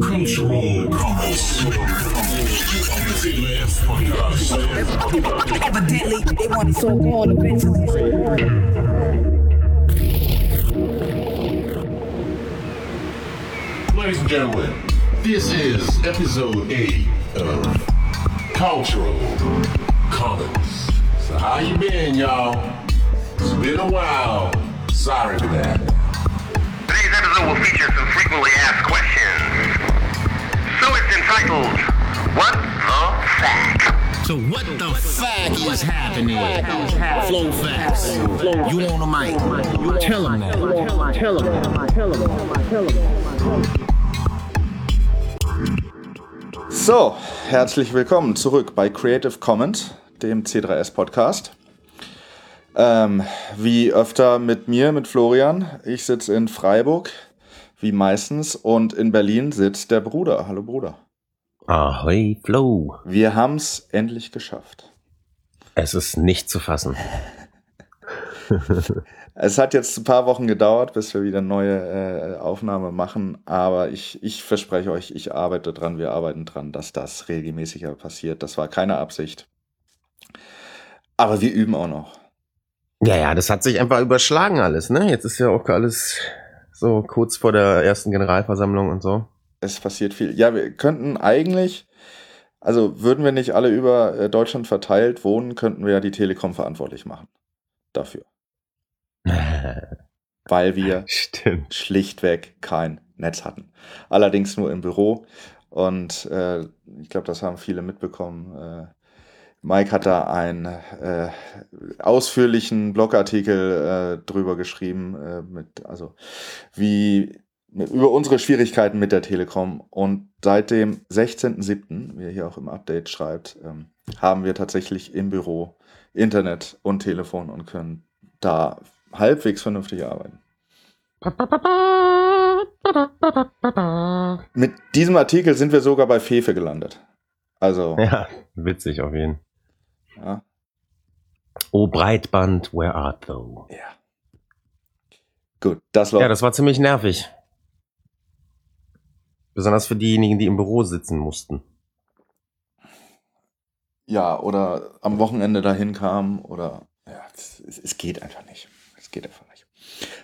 Cultural comments. Evidently, they want so called eventually. Ladies and gentlemen, this is episode 8 of Cultural Comments. So how you been, y'all? It's been a while. Sorry for that. Episode will feature some frequently asked questions. So it's entitled, What the Fact? So what the fuck is happening? Flow facts. You on the mic. Tell them that. Tell So, herzlich willkommen zurück bei Creative Comment, dem C3S Podcast. Ähm, wie öfter mit mir, mit Florian. Ich sitze in Freiburg, wie meistens, und in Berlin sitzt der Bruder. Hallo Bruder. Ahoi, Flow. Wir haben es endlich geschafft. Es ist nicht zu fassen. Es hat jetzt ein paar Wochen gedauert, bis wir wieder eine neue äh, Aufnahme machen, aber ich, ich verspreche euch, ich arbeite dran, wir arbeiten dran, dass das regelmäßiger passiert. Das war keine Absicht. Aber wir üben auch noch. Ja, ja, das hat sich einfach überschlagen alles, ne? Jetzt ist ja auch alles so kurz vor der ersten Generalversammlung und so. Es passiert viel. Ja, wir könnten eigentlich, also würden wir nicht alle über äh, Deutschland verteilt wohnen, könnten wir ja die Telekom verantwortlich machen. Dafür. Weil wir Stimmt. schlichtweg kein Netz hatten. Allerdings nur im Büro. Und äh, ich glaube, das haben viele mitbekommen. Äh, Mike hat da einen äh, ausführlichen Blogartikel äh, drüber geschrieben, äh, mit, also wie mit, über unsere Schwierigkeiten mit der Telekom. Und seit dem 16.07., wie er hier auch im Update schreibt, ähm, haben wir tatsächlich im Büro Internet und Telefon und können da halbwegs vernünftig arbeiten. Mit diesem Artikel sind wir sogar bei Fefe gelandet. Also, Ja, witzig auf jeden. Ja. Oh, Breitband, where art thou? ja. Gut, das war. Ja, das war ziemlich nervig. Besonders für diejenigen, die im Büro sitzen mussten. ja, oder am Wochenende dahin kam oder ja, es, es es geht einfach nicht. Es geht einfach nicht.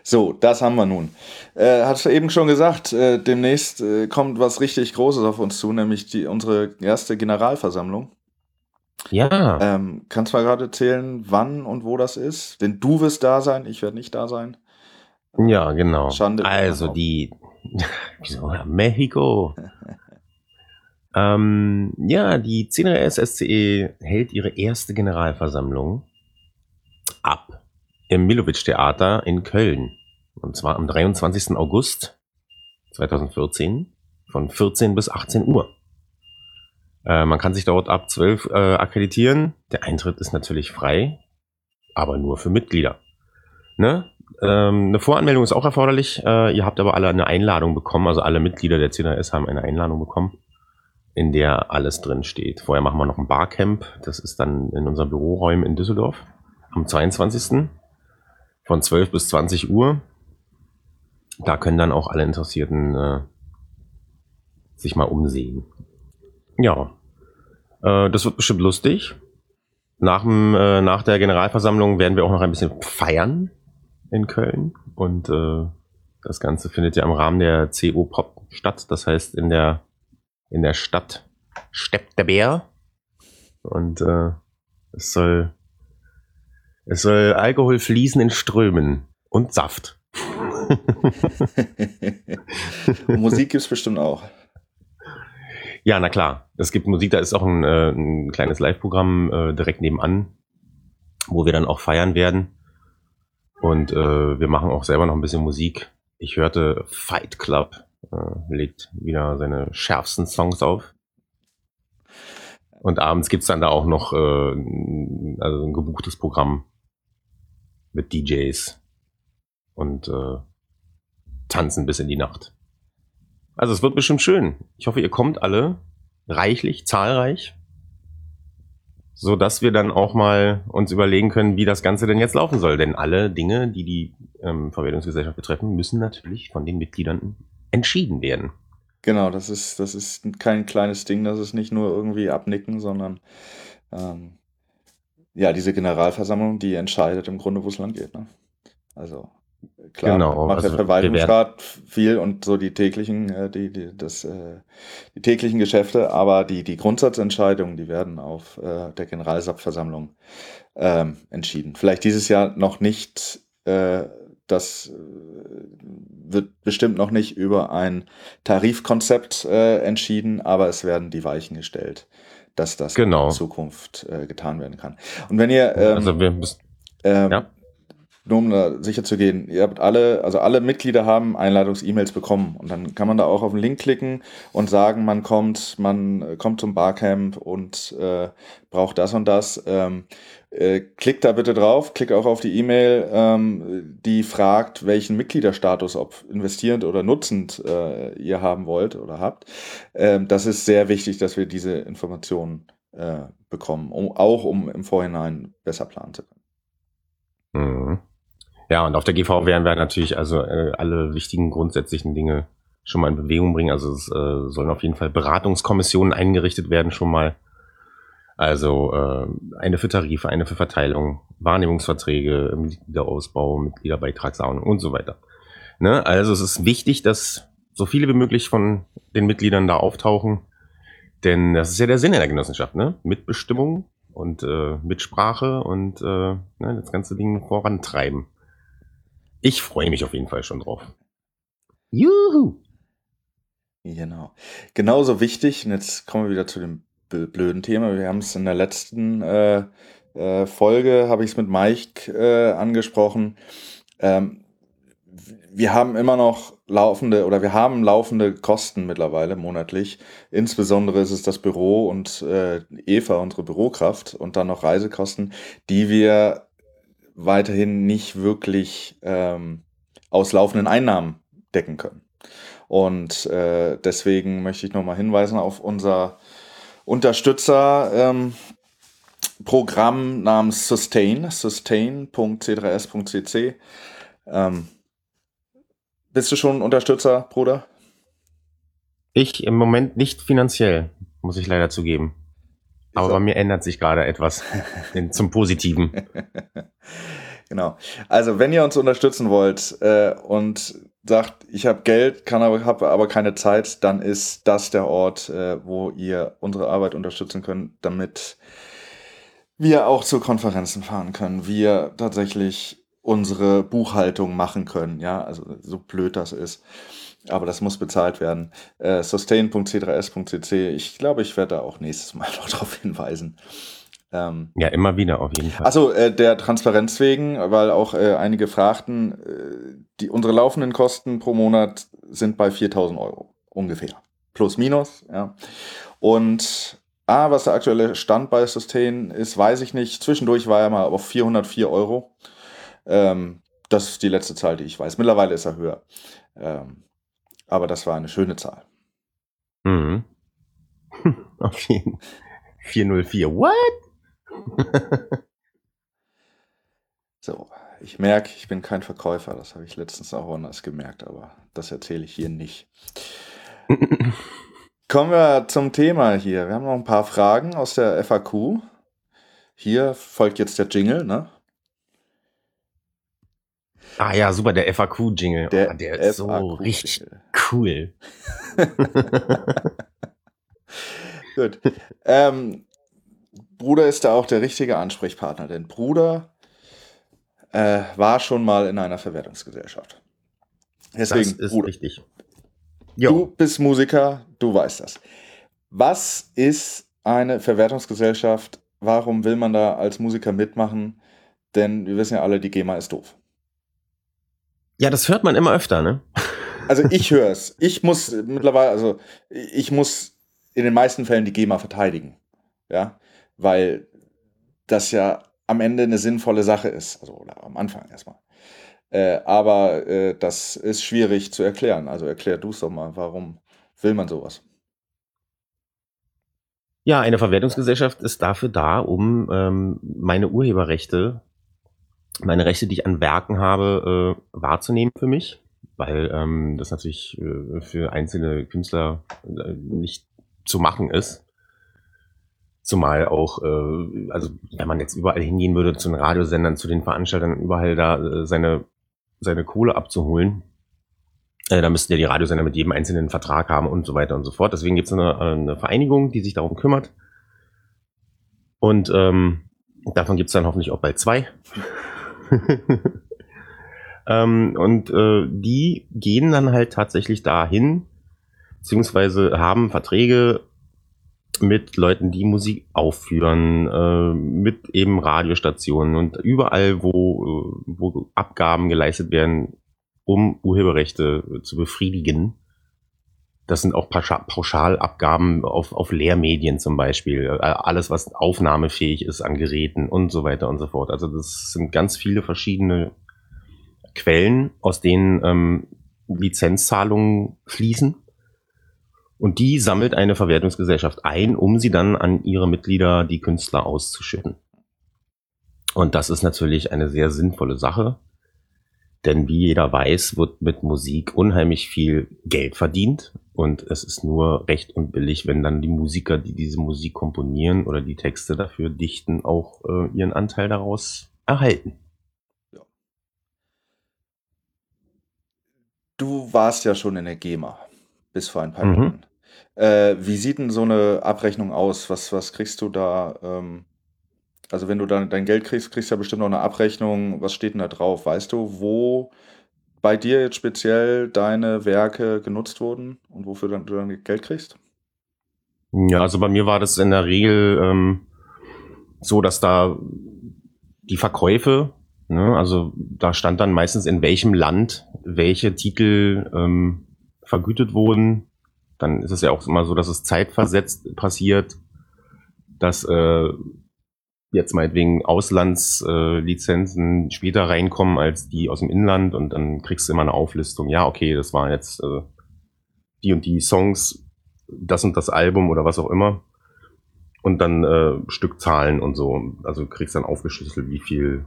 So, das haben wir nun. Äh, hat eben schon gesagt, äh, demnächst äh, kommt was richtig Großes auf uns zu, nämlich die, unsere erste Generalversammlung. Ja, Ähm, kannst du mal gerade erzählen, wann und wo das ist? Denn du wirst da sein, ich werde nicht da sein. ja, genau. Schande also die, wieso, Mexiko. ähm, ja, die 10RS SCE E hält ihre erste Generalversammlung ab im Milovic Theater in Köln. Und zwar am 23. August 2014 von 14 bis 18 Uhr. Äh, man kann sich dort ab 12 äh, akkreditieren. Der Eintritt ist natürlich frei, aber nur für Mitglieder. Ne? Ähm, eine Voranmeldung ist auch erforderlich. Äh, ihr habt aber alle eine Einladung bekommen, also alle Mitglieder der CNRS haben eine Einladung bekommen, in der alles drin steht. Vorher machen wir noch ein Barcamp. Das ist dann in unseren Büroräumen in Düsseldorf am 22. von 12 bis 20 Uhr. Da können dann auch alle Interessierten äh, sich mal umsehen. Ja, äh, das wird bestimmt lustig. Nach, dem, äh, nach der Generalversammlung werden wir auch noch ein bisschen feiern in Köln. Und äh, das Ganze findet ja im Rahmen der CO Pop statt. Das heißt in der, in der Stadt steppt der Bär. Und äh, es soll es soll Alkohol fließen in Strömen und Saft. Musik gibt's bestimmt auch. Ja, na klar. Es gibt Musik, da ist auch ein, äh, ein kleines Live-Programm äh, direkt nebenan, wo wir dann auch feiern werden. Und äh, wir machen auch selber noch ein bisschen Musik. Ich hörte Fight Club äh, legt wieder seine schärfsten Songs auf. Und abends gibt's dann da auch noch äh, also ein gebuchtes Programm mit DJs und äh, tanzen bis in die Nacht. Also es wird bestimmt schön. Ich hoffe, ihr kommt alle reichlich, zahlreich, so dass wir dann auch mal uns überlegen können, wie das Ganze denn jetzt laufen soll. Denn alle Dinge, die die ähm, Verwaltungsgesellschaft betreffen, müssen natürlich von den Mitgliedern entschieden werden. Genau, das ist, das ist kein kleines Ding, das ist nicht nur irgendwie abnicken, sondern ähm, ja, diese Generalversammlung, die entscheidet im Grunde, wo es lang geht. Ne? Also klar, Genau, macht der also Verwaltungsrat viel und so die täglichen, äh, die, die, das, äh, die täglichen Geschäfte, aber die, die Grundsatzentscheidungen, die werden auf äh, der Generalversammlung ähm, entschieden. Vielleicht dieses Jahr noch nicht, äh, das wird bestimmt noch nicht über ein Tarifkonzept äh, entschieden, aber es werden die Weichen gestellt, dass das Genau. in Zukunft äh, getan werden kann. Und wenn ihr ähm, also wir müssen, ähm, Ja. Nur um da sicher zu gehen, ihr habt alle, also alle Mitglieder haben Einladungs-E-Mails bekommen und dann kann man da auch auf den Link klicken und sagen, man kommt, man äh, kommt zum Barcamp und äh, braucht das und das. Ähm, äh, klickt da bitte drauf, klickt auch auf die E-Mail, ähm, die fragt, welchen Mitgliederstatus, ob investierend oder nutzend äh, ihr haben wollt oder habt. Ähm, das ist sehr wichtig, dass wir diese Informationen äh, bekommen, um, auch um im Vorhinein besser planen zu können. Ja, und auf der GV werden wir natürlich also äh, alle wichtigen grundsätzlichen Dinge schon mal in Bewegung bringen. Also es äh, sollen auf jeden Fall Beratungskommissionen eingerichtet werden schon mal. Also äh, eine für Tarife, eine für Verteilung, Wahrnehmungsverträge, Mitgliederausbau, Mitgliederbeitragszahlung und so weiter. Ne? Also es ist wichtig, dass so viele wie möglich von den Mitgliedern da auftauchen. Denn das ist ja der Sinn der Genossenschaft, ne? Mitbestimmung und äh, Mitsprache und äh, ne, das ganze Ding vorantreiben. Ich freue mich auf jeden Fall schon drauf. Juhu! Genau. Genauso wichtig, und jetzt kommen wir wieder zu dem bl- blöden Thema. Wir haben es in der letzten äh, äh, Folge, habe ich es mit Mike äh, angesprochen. Ähm, wir haben immer noch laufende oder wir haben laufende Kosten mittlerweile monatlich. Insbesondere ist es das Büro und äh, Eva, unsere Bürokraft, und dann noch Reisekosten, die wir weiterhin nicht wirklich ähm, aus laufenden Einnahmen decken können. Und äh, deswegen möchte ich nochmal hinweisen auf unser Unterstützer. Ähm, namens Sustain, sustain.c3s.cc. Ähm, bist du schon Unterstützer, Bruder? Ich im Moment nicht finanziell, muss ich leider zugeben. Aber bei mir ändert sich gerade etwas zum Positiven. Genau. Also, wenn ihr uns unterstützen wollt äh, und sagt, ich habe Geld, kann aber habe aber keine Zeit, dann ist das der Ort, äh, wo ihr unsere Arbeit unterstützen könnt, damit wir auch zu Konferenzen fahren können, wir tatsächlich unsere Buchhaltung machen können, ja, also so blöd das ist. Aber das muss bezahlt werden. Äh, sustain.c3s.cc. Ich glaube, ich werde da auch nächstes Mal noch darauf hinweisen. Ähm, Ja, immer wieder auf jeden Fall. Achso, äh, der Transparenz wegen, weil auch äh, einige fragten, äh, die, unsere laufenden Kosten pro Monat sind bei 4000 Euro ungefähr. Plus, minus, ja. Und A, was der aktuelle Stand bei Sustain ist, weiß ich nicht. Zwischendurch war er mal auf 404 Euro. Ähm, das ist die letzte Zahl, die ich weiß. Mittlerweile ist er höher. Ähm, aber das war eine schöne Zahl. Mhm. Auf jeden 404. What? So, ich merke, ich bin kein Verkäufer. Das habe ich letztens auch anders gemerkt, aber das erzähle ich hier nicht. Kommen wir zum Thema hier. Wir haben noch ein paar Fragen aus der FAQ. Hier folgt jetzt der Jingle, ne? Ah ja, super, der FAQ-Jingle. Der, Der, oh, der ist so richtig cool. Gut. ähm, Bruder ist da auch der richtige Ansprechpartner, denn Bruder äh, war schon mal in einer Verwertungsgesellschaft. Das Deswegen, ist Bruder, richtig. Du Jo, bist Musiker, du weißt das. Was ist eine Verwertungsgesellschaft? Warum will man da als Musiker mitmachen? Denn wir wissen ja alle, die GEMA ist doof. Ja, das hört man immer öfter, ne? Also ich höre es. Ich muss mittlerweile, also ich muss in den meisten Fällen die GEMA verteidigen. Ja, weil das ja am Ende eine sinnvolle Sache ist. Also oder am Anfang erstmal. Äh, aber äh, das ist schwierig zu erklären. Also erklär du es doch mal, warum will man sowas? Ja, eine Verwertungsgesellschaft ist dafür da, um ähm, meine Urheberrechte, meine Rechte, die ich an Werken habe, äh, wahrzunehmen für mich. weil ähm, das natürlich äh, für einzelne Künstler äh, nicht zu machen ist. Zumal auch, äh, also wenn man jetzt überall hingehen würde, zu den Radiosendern, zu den Veranstaltern, überall da äh, seine, seine Kohle abzuholen, äh, da müssten ja die Radiosender mit jedem einzelnen Vertrag haben und so weiter und so fort. Deswegen gibt es eine, eine Vereinigung, die sich darum kümmert. Und ähm, davon gibt es dann hoffentlich auch bald zwei. ähm, und äh, die gehen dann halt tatsächlich dahin, beziehungsweise haben Verträge mit Leuten, die Musik aufführen, äh, mit eben Radiostationen und überall, wo, äh, wo Abgaben geleistet werden, um Urheberrechte zu befriedigen. Das sind auch Pauschalabgaben auf, auf Lehrmedien zum Beispiel. Äh, alles, was aufnahmefähig ist an Geräten und so weiter und so fort. Also das sind ganz viele verschiedene Quellen, aus denen ähm, Lizenzzahlungen fließen. Und die sammelt eine Verwertungsgesellschaft ein, um sie dann an ihre Mitglieder, die Künstler, auszuschütten. Und das ist natürlich eine sehr sinnvolle Sache. Denn wie jeder weiß, wird mit Musik unheimlich viel Geld verdient. Und es ist nur recht und billig, wenn dann die Musiker, die diese Musik komponieren oder die Texte dafür dichten, auch äh, ihren Anteil daraus erhalten. Du warst ja schon in der GEMA bis vor ein paar Mhm. Jahren. Äh, wie sieht denn so eine Abrechnung aus? Was, was kriegst du da? Ähm, also wenn du dann dein Geld kriegst, kriegst du ja bestimmt noch eine Abrechnung. Was steht denn da drauf? Weißt du, wo bei dir jetzt speziell deine Werke genutzt wurden und wofür dann, du dann Geld kriegst? Ja, also bei mir war das in der Regel ähm, so, dass da die Verkäufe, ne, also da stand dann meistens in welchem Land welche Titel ähm, vergütet wurden. Dann ist es ja auch immer so, dass es zeitversetzt passiert, dass äh, jetzt meinetwegen Auslandslizenzen äh, später reinkommen als die aus dem Inland und dann kriegst du immer eine Auflistung. Ja, okay, das waren jetzt äh, die und die Songs, das und das Album oder was auch immer. Und dann äh, Stückzahlen und so. Also kriegst dann aufgeschlüsselt, wie viel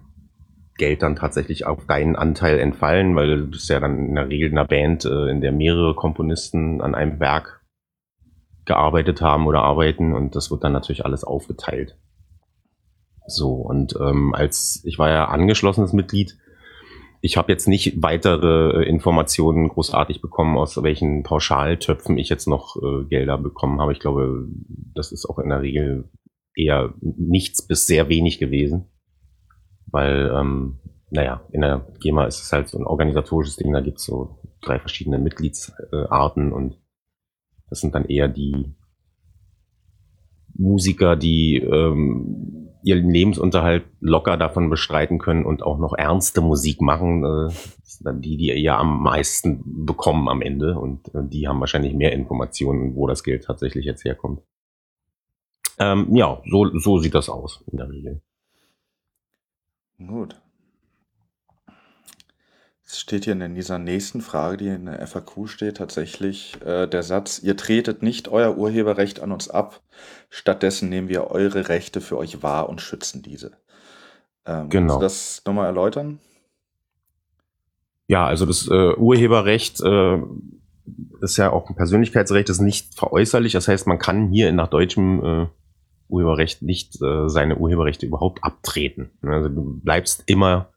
Geld dann tatsächlich auf deinen Anteil entfallen, weil du bist ja dann in der Regel in einer Band, äh, in der mehrere Komponisten an einem Werk gearbeitet haben oder arbeiten und das wird dann natürlich alles aufgeteilt. So, und ähm, als ich war ja angeschlossenes Mitglied, ich habe jetzt nicht weitere äh, Informationen großartig bekommen, aus welchen Pauschaltöpfen ich jetzt noch äh, Gelder bekommen habe. Ich glaube, das ist auch in der Regel eher nichts bis sehr wenig gewesen. Weil, ähm, naja, in der GEMA ist es halt so ein organisatorisches Ding, da gibt's so drei verschiedene Mitgliedsarten und das sind dann eher die Musiker, die ähm, ihren Lebensunterhalt locker davon bestreiten können und auch noch ernste Musik machen. Äh, dann die, die ja am meisten bekommen am Ende und äh, die haben wahrscheinlich mehr Informationen, wo das Geld tatsächlich jetzt herkommt. Ähm, ja, so, so sieht das aus in der Regel. Gut. Es steht hier in dieser nächsten Frage, die in der FAQ steht, tatsächlich äh, der Satz, ihr tretet nicht euer Urheberrecht an uns ab, stattdessen nehmen wir eure Rechte für euch wahr und schützen diese. Ähm, Genau. Kannst du das nochmal erläutern? Ja, also das äh, Urheberrecht äh, ist ja auch ein Persönlichkeitsrecht, ist nicht veräußerlich. Das heißt, man kann hier nach deutschem äh, Urheberrecht nicht äh, seine Urheberrechte überhaupt abtreten. Also du bleibst immer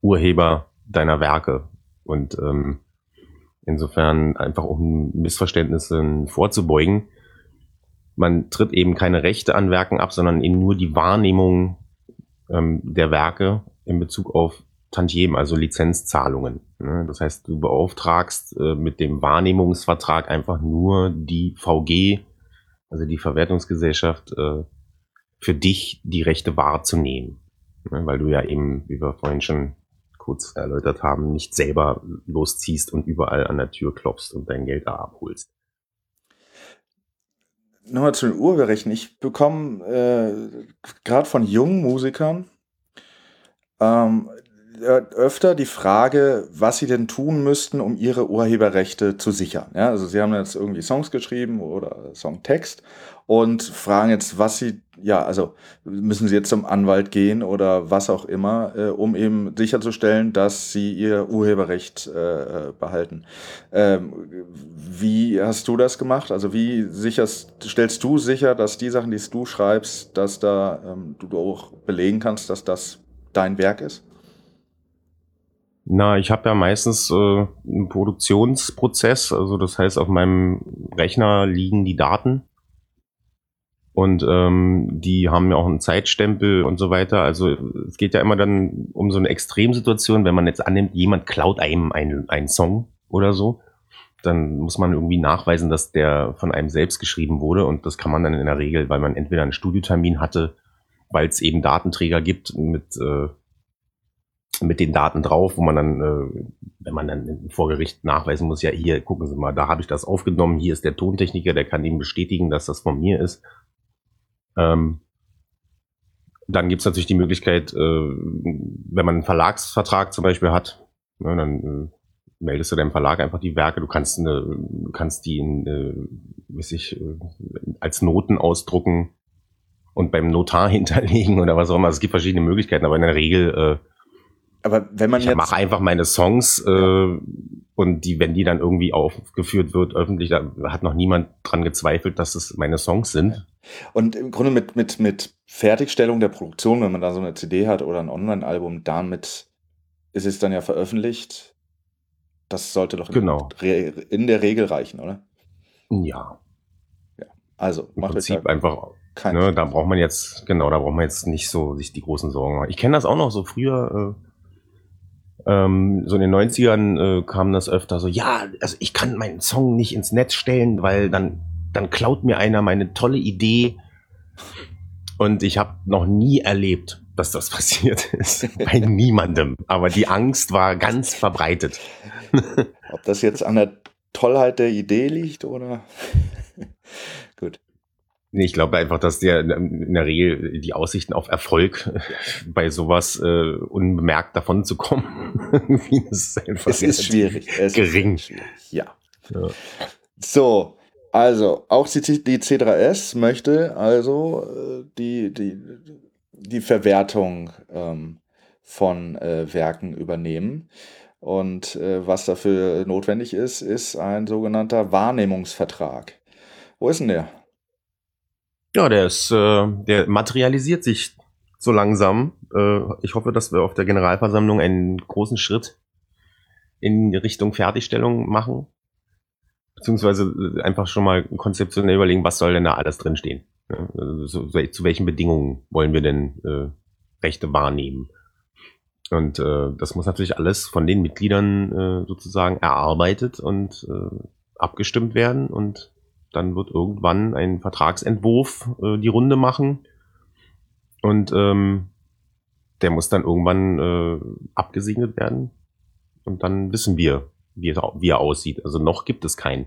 Urheber deiner Werke. Und ähm, insofern einfach um Missverständnissen vorzubeugen, man tritt eben keine Rechte an Werken ab, sondern eben nur die Wahrnehmung ähm, der Werke in Bezug auf Tantiemen, also Lizenzzahlungen. Ne? Das heißt, du beauftragst äh, mit dem Wahrnehmungsvertrag einfach nur die VG, also die Verwertungsgesellschaft, äh, für dich die Rechte wahrzunehmen. Ne? Weil du ja eben, wie wir vorhin schon kurz erläutert haben, nicht selber losziehst und überall an der Tür klopfst und dein Geld da abholst. Nochmal zu den Urheberrechten. Ich bekomme äh, gerade von jungen Musikern ähm, äh, öfter die Frage, was sie denn tun müssten, um ihre Urheberrechte zu sichern. Ja, also sie haben jetzt irgendwie Songs geschrieben oder Songtext und fragen jetzt, was sie, ja, also müssen sie jetzt zum Anwalt gehen oder was auch immer, äh, um eben sicherzustellen, dass sie ihr Urheberrecht äh, äh behalten. Ähm, wie hast du das gemacht? Also wie sicherst, stellst du sicher, dass die Sachen, die du schreibst, dass da ähm, du auch belegen kannst, dass das dein Werk ist? Na, ich habe ja meistens äh, einen Produktionsprozess, also das heißt, auf meinem Rechner liegen die Daten. Und ähm, die haben ja auch einen Zeitstempel und so weiter. Also es geht ja immer dann um so eine Extremsituation, wenn man jetzt annimmt, jemand klaut einem einen, einen Song oder so, dann muss man irgendwie nachweisen, dass der von einem selbst geschrieben wurde. Und das kann man dann in der Regel, weil man entweder einen Studiotermin hatte, weil es eben Datenträger gibt mit äh, mit den Daten drauf, wo man dann, äh, wenn man dann vor Gericht nachweisen muss, ja, hier, gucken Sie mal, da habe ich das aufgenommen, hier ist der Tontechniker, der kann Ihnen bestätigen, dass das von mir ist. Ähm, dann gibt es natürlich die Möglichkeit, äh, wenn man einen Verlagsvertrag zum Beispiel hat, ne, dann äh, meldest du deinem Verlag einfach die Werke, du kannst, eine, kannst die in, äh, weiß ich, äh, als Noten ausdrucken und beim Notar hinterlegen oder was auch immer. Es gibt verschiedene Möglichkeiten, aber in der Regel äh, aber wenn man ich mache einfach meine Songs äh, und die, wenn die dann irgendwie aufgeführt wird öffentlich, da hat noch niemand dran gezweifelt, dass es meine Songs sind. Und im Grunde mit mit mit Fertigstellung der Produktion, wenn man da so eine CD hat oder ein Online-Album, damit ist es dann ja veröffentlicht. Das sollte doch genau. in der Regel reichen, oder? Ja. Ja. Also im Prinzip einfach. Ne, da braucht man jetzt genau, da braucht man jetzt nicht so sich die großen Sorgen machen. Ich kenne das auch noch so früher. Äh, ähm, so in den 90ern äh, kam das öfter so, ja, also ich kann meinen Song nicht ins Netz stellen, weil dann, dann klaut mir einer meine tolle Idee. Und ich habe noch nie erlebt, dass das passiert ist. Bei niemandem. Aber die Angst war ganz verbreitet. Ob das jetzt an der Tollheit der Idee liegt oder? Nee, ich glaube einfach, dass der in der Regel die Aussichten auf Erfolg bei sowas äh, unbemerkt davon zu kommen, ist es ist schwierig. Es gering. Ist schwierig. Ja. ja. So, also auch die, die C3S möchte also äh, die, die, die Verwertung ähm, von äh, Werken übernehmen. Und äh, was dafür notwendig ist, ist ein sogenannter Wahrnehmungsvertrag. Wo ist denn der? Ja, der ist, äh, der materialisiert sich so langsam. Äh, ich hoffe, dass wir auf der Generalversammlung einen großen Schritt in Richtung Fertigstellung machen. Beziehungsweise äh, einfach schon mal konzeptionell überlegen, was soll denn da alles drinstehen. Ja, also so, zu welchen Bedingungen wollen wir denn äh, Rechte wahrnehmen? Und äh, das muss natürlich alles von den Mitgliedern äh, sozusagen erarbeitet und äh, abgestimmt werden und dann wird irgendwann ein Vertragsentwurf äh, die Runde machen. Und ähm, der muss dann irgendwann äh, abgesegnet werden. Und dann wissen wir, wie er, wie er aussieht. Also noch gibt es keinen.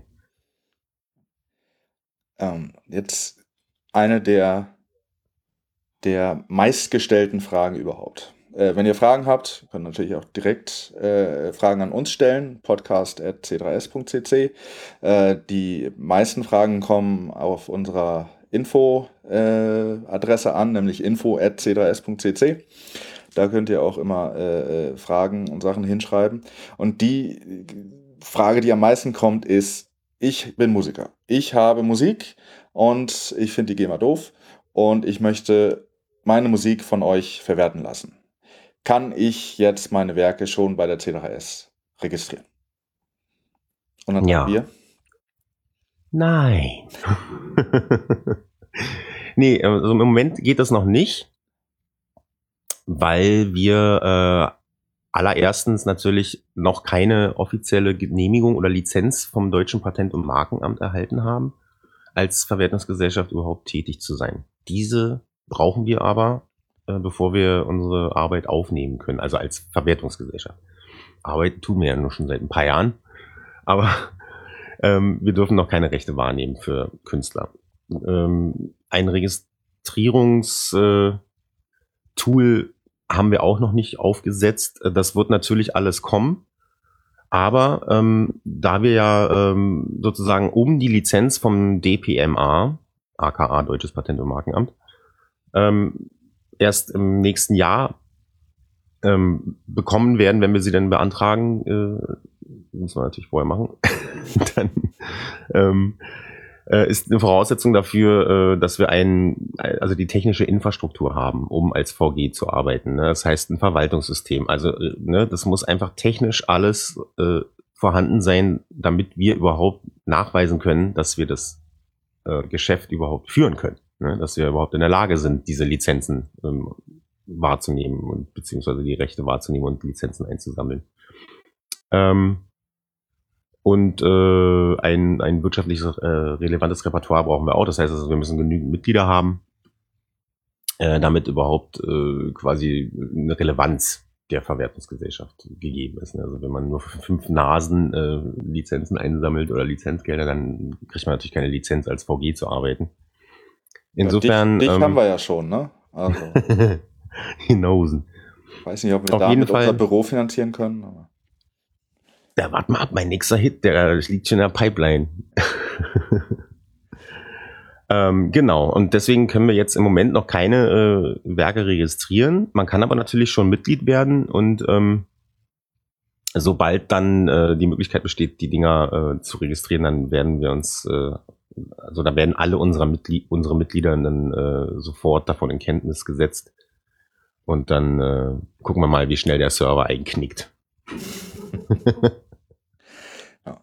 Ähm, jetzt eine der, der meistgestellten Fragen überhaupt. Äh, wenn ihr Fragen habt, könnt ihr natürlich auch direkt äh, Fragen an uns stellen, podcast.c3s.cc. Äh, die meisten Fragen kommen auf unserer Info-Adresse äh, an, nämlich info.c3s.cc. Da könnt ihr auch immer äh, äh, Fragen und Sachen hinschreiben. Und die Frage, die am meisten kommt, ist, ich bin Musiker. Ich habe Musik und ich finde die GEMA doof und ich möchte meine Musik von euch verwerten lassen kann ich jetzt meine Werke schon bei der C3S registrieren. Und dann ja. wir. Nein. nee, also im Moment geht das noch nicht, weil wir äh, allererstens natürlich noch keine offizielle Genehmigung oder Lizenz vom Deutschen Patent- und Markenamt erhalten haben, als Verwertungsgesellschaft überhaupt tätig zu sein. Diese brauchen wir aber, äh, bevor wir unsere Arbeit aufnehmen können, also als Verwertungsgesellschaft. Arbeiten tun wir ja nur schon seit ein paar Jahren, aber ähm, wir dürfen noch keine Rechte wahrnehmen für Künstler. Ähm, ein Registrierungstool äh, haben wir auch noch nicht aufgesetzt. Das wird natürlich alles kommen. Aber ähm, da wir ja ähm, sozusagen um die Lizenz vom DPMA, aka Deutsches Patent- und Markenamt, ähm, erst im nächsten Jahr ähm, bekommen werden, wenn wir sie dann beantragen, äh, muss man natürlich vorher machen, dann ähm, äh, ist eine Voraussetzung dafür, äh, dass wir ein, also die technische Infrastruktur haben, um als VG zu arbeiten. Ne? Das heißt ein Verwaltungssystem. Also äh, ne, das muss einfach technisch alles äh, vorhanden sein, damit wir überhaupt nachweisen können, dass wir das äh, Geschäft überhaupt führen können. Ne? Dass wir überhaupt in der Lage sind, diese Lizenzen ähm, wahrzunehmen und beziehungsweise die Rechte wahrzunehmen und Lizenzen einzusammeln. Ähm, und äh, ein, ein wirtschaftliches äh, relevantes Repertoire brauchen wir auch. Das heißt, also, wir müssen genügend Mitglieder haben, äh, damit überhaupt äh, quasi eine Relevanz der Verwertungsgesellschaft gegeben ist. Also wenn man nur fünf Nasen äh, Lizenzen einsammelt oder Lizenzgelder, dann kriegt man natürlich keine Lizenz als VG zu arbeiten. Insofern. Dich, dich ähm, haben wir ja schon, ne? Also, Hinosen. weiß nicht, ob wir Auf damit Fall. unser Büro finanzieren können. Aber Ja, warte mal ab, mein nächster Hit, der liegt schon in der Pipeline. ähm, genau, und deswegen können wir jetzt im Moment noch keine äh, Werke registrieren. Man kann aber natürlich schon Mitglied werden und ähm, sobald dann äh, die Möglichkeit besteht, die Dinger äh, zu registrieren, dann werden wir uns, äh, also da werden alle unserer Mitglied, unsere Mitglieder dann äh, sofort davon in Kenntnis gesetzt. Und dann äh, gucken wir mal, wie schnell der Server einknickt.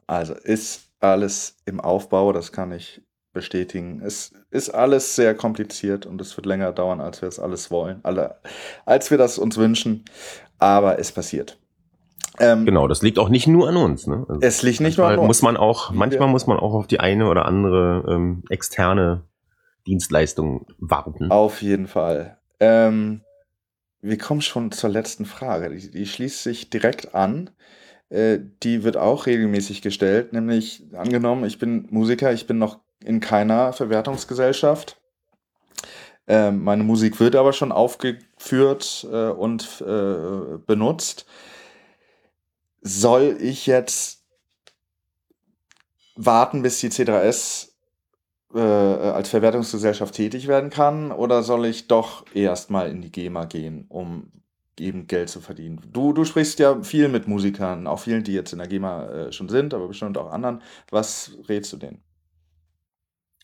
also ist alles im Aufbau, das kann ich bestätigen. Es ist alles sehr kompliziert und es wird länger dauern, als wir es alles wollen, alle, als wir das uns wünschen. Aber es passiert. Ähm, Genau, das liegt auch nicht nur an uns. Ne? Also Es liegt nicht nur manchmal an uns. muss man auch, manchmal muss man auch auf die eine oder andere ähm, externe Dienstleistung warten. Auf jeden Fall. Ähm, wir kommen schon zur letzten Frage. Die, die schließt sich direkt an. Äh, die wird auch regelmäßig gestellt, nämlich angenommen, ich bin Musiker, ich bin noch in keiner Verwertungsgesellschaft. Ähm, meine Musik wird aber schon aufgeführt äh, und äh, benutzt. Soll ich jetzt warten, bis die C3S äh, als Verwertungsgesellschaft tätig werden kann oder soll ich doch erstmal in die GEMA gehen, um eben Geld zu verdienen? Du, du sprichst ja viel mit Musikern, auch vielen, die jetzt in der GEMA äh, schon sind, aber bestimmt auch anderen. Was rätst du denen?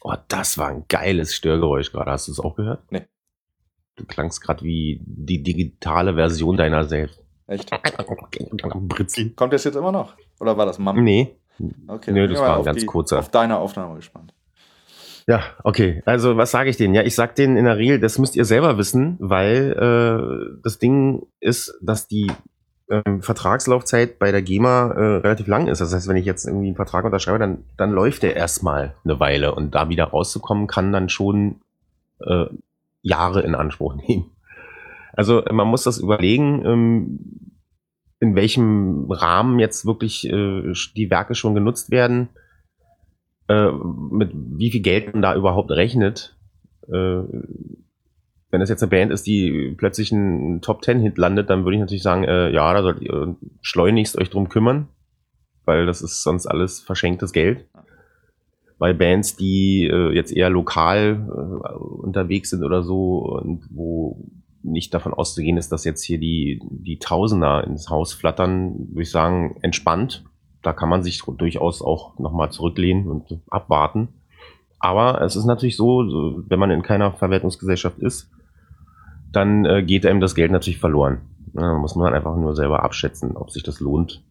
Oh, das war ein geiles Störgeräusch gerade. Hast du es auch gehört? Nee. Du klangst gerade wie die digitale Version deiner selbst. Echt? Britzel. Kommt das jetzt immer noch? Oder war das Mam? Nee. Okay, Nö, dann das war ein ganz die, kurzer. Auf deine Aufnahme gespannt. Ja, okay. Also was sage ich denen? Ja, ich sag denen in der Regel, das müsst ihr selber wissen, weil äh, das Ding ist, dass die ähm, Vertragslaufzeit bei der GEMA äh, relativ lang ist. Das heißt, wenn ich jetzt irgendwie einen Vertrag unterschreibe, dann, dann läuft der erstmal eine Weile und da wieder rauszukommen, kann dann schon äh, Jahre in Anspruch nehmen. Also man muss das überlegen, ähm, in welchem Rahmen jetzt wirklich äh, die Werke schon genutzt werden äh, mit wie viel Geld man da überhaupt rechnet. Äh, wenn es jetzt eine Band ist, die plötzlich einen Top Ten Hit landet, dann würde ich natürlich sagen, äh, ja, da solltet ihr schleunigst euch drum kümmern, weil das ist sonst alles verschenktes Geld. Bei Bands, die äh, jetzt eher lokal äh, unterwegs sind oder so und wo nicht davon auszugehen ist, dass jetzt hier die, die Tausender ins Haus flattern, würde ich sagen, entspannt. Da kann man sich durchaus auch nochmal zurücklehnen und abwarten. Aber es ist natürlich so, wenn man in keiner Verwertungsgesellschaft ist, dann äh, geht einem das Geld natürlich verloren. Da muss man einfach nur selber abschätzen, ob sich das lohnt,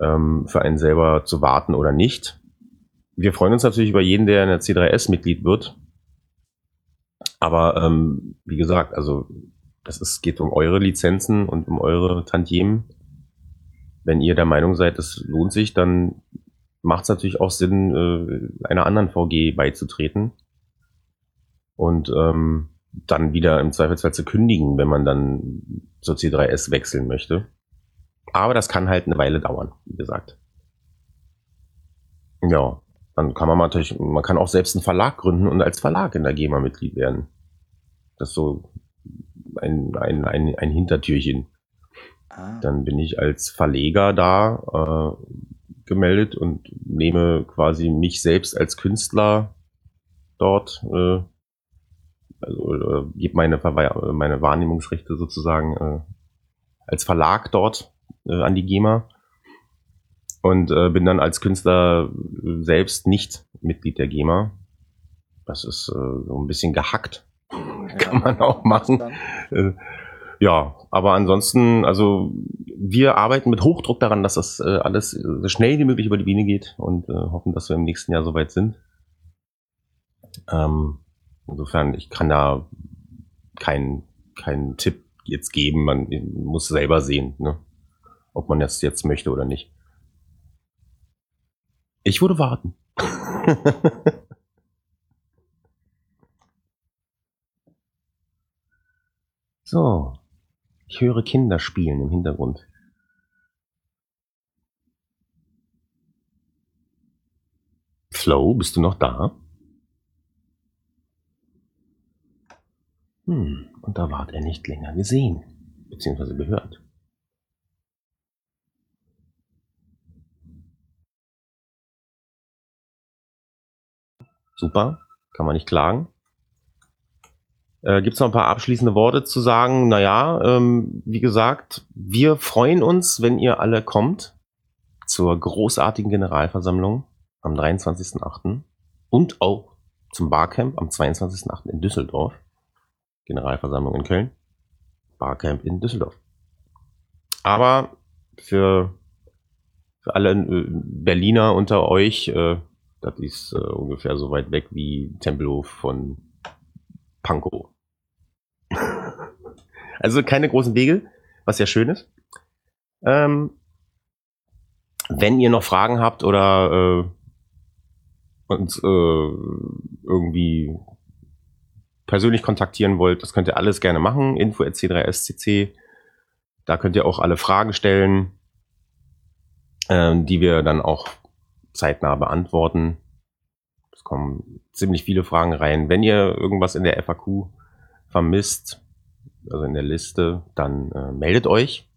ähm, für einen selber zu warten oder nicht. Wir freuen uns natürlich über jeden, der in der C3S Mitglied wird. Aber ähm, wie gesagt, also es ist, geht um eure Lizenzen und um eure Tantiemen. Wenn ihr der Meinung seid, es lohnt sich, dann macht es natürlich auch Sinn, äh, einer anderen VG beizutreten und ähm, dann wieder im Zweifelsfall zu kündigen, wenn man dann zur C3S wechseln möchte. Aber das kann halt eine Weile dauern, wie gesagt. Ja, dann kann man natürlich, man kann auch selbst einen Verlag gründen und als Verlag in der GEMA Mitglied werden. Das ist so ein, ein, ein, ein Hintertürchen. Ah. Dann bin ich als Verleger da äh, gemeldet und nehme quasi mich selbst als Künstler dort, äh, also äh, gebe meine, meine Wahrnehmungsrechte sozusagen äh, als Verlag dort äh, an die GEMA und äh, bin dann als Künstler äh, selbst nicht Mitglied der GEMA. Das ist äh, so ein bisschen gehackt. Kann man auch machen. Äh, ja, aber ansonsten, also wir arbeiten mit Hochdruck daran, dass das äh, alles äh, so schnell wie möglich über die Biene geht und äh, hoffen, dass wir im nächsten Jahr soweit sind. Ähm, insofern, ich kann da keinen keinen Tipp jetzt geben. Man muss selber sehen, ne? ob man das jetzt möchte oder nicht. Ich würde warten. so. Ich höre Kinder spielen im Hintergrund. Flo, bist du noch da? Hm, und da ward er nicht länger gesehen, beziehungsweise gehört. Super, kann man nicht klagen. Äh, Gibt es noch ein paar abschließende Worte zu sagen? Naja, ähm, wie gesagt, wir freuen uns, wenn ihr alle kommt zur großartigen Generalversammlung am 23.08. und auch zum Barcamp am 22.08. in Düsseldorf. Generalversammlung in Köln, Barcamp in Düsseldorf. Aber für, für alle äh, Berliner unter euch, äh, das ist äh, ungefähr so weit weg wie Tempelhof von Pankow. also keine großen Wege, was ja schön ist. Ähm, wenn ihr noch Fragen habt oder äh, uns äh, irgendwie persönlich kontaktieren wollt, das könnt ihr alles gerne machen. Info c3scc. Da könnt ihr auch alle Fragen stellen, ähm, die wir dann auch zeitnah beantworten. Es kommen ziemlich viele Fragen rein. Wenn ihr irgendwas in der FAQ vermisst, also in der Liste, dann äh, meldet euch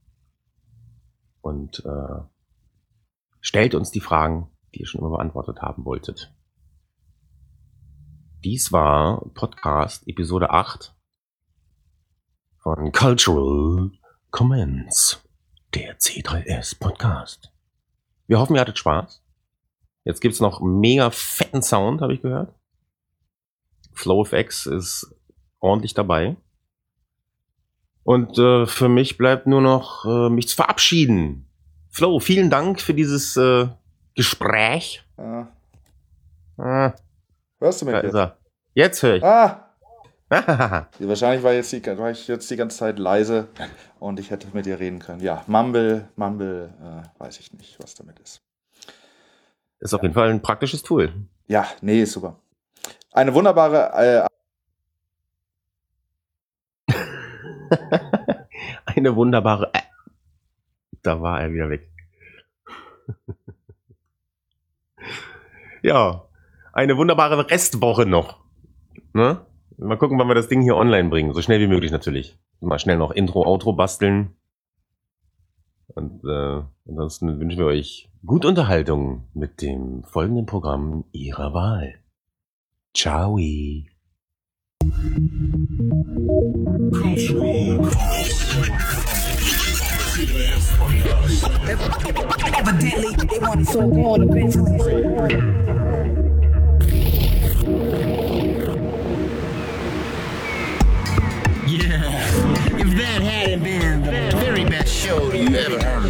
und äh, stellt uns die Fragen, die ihr schon immer beantwortet haben wolltet. Dies war Podcast Episode 8 von Cultural Comments, der C3S Podcast. Wir hoffen, ihr hattet Spaß. Jetzt gibt's noch mega fetten Sound, habe ich gehört. FlowFX ist ordentlich dabei. Und äh, für mich bleibt nur noch, äh, mich zu verabschieden. Flo, vielen Dank für dieses äh, Gespräch. Ah. Ah, Hörst du mich da jetzt? ist er. Jetzt höre ich. Ah! Wahrscheinlich war, jetzt die, war ich jetzt die ganze Zeit leise und ich hätte mit dir reden können. Ja, Mumble, Mumble, äh, weiß ich nicht, was damit ist. Ist auf jeden Fall ein praktisches Tool. Ja, nee, ist super. Eine wunderbare, äh, Eine wunderbare. Äh, da war er wieder weg. ja, eine wunderbare Restwoche noch. Ne? Mal gucken, wann wir das Ding hier online bringen. So schnell wie möglich natürlich. Mal schnell noch Intro, Outro basteln. Und äh, ansonsten wünschen wir euch gute Unterhaltung mit dem folgenden Programm Ihrer Wahl. Ciao. Evidently. Yeah. If that hadn't been the very best show you ever heard,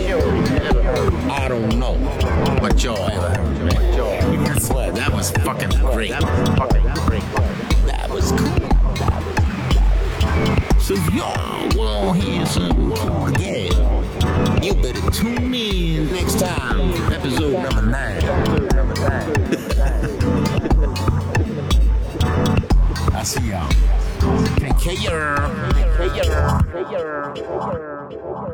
Joy. That was fucking great. That was fucking great. That was cool. So if y'all want to hear some more again, you better tune in next time for episode number nine. I see y'all. Take care. Take care. Take care. Take care.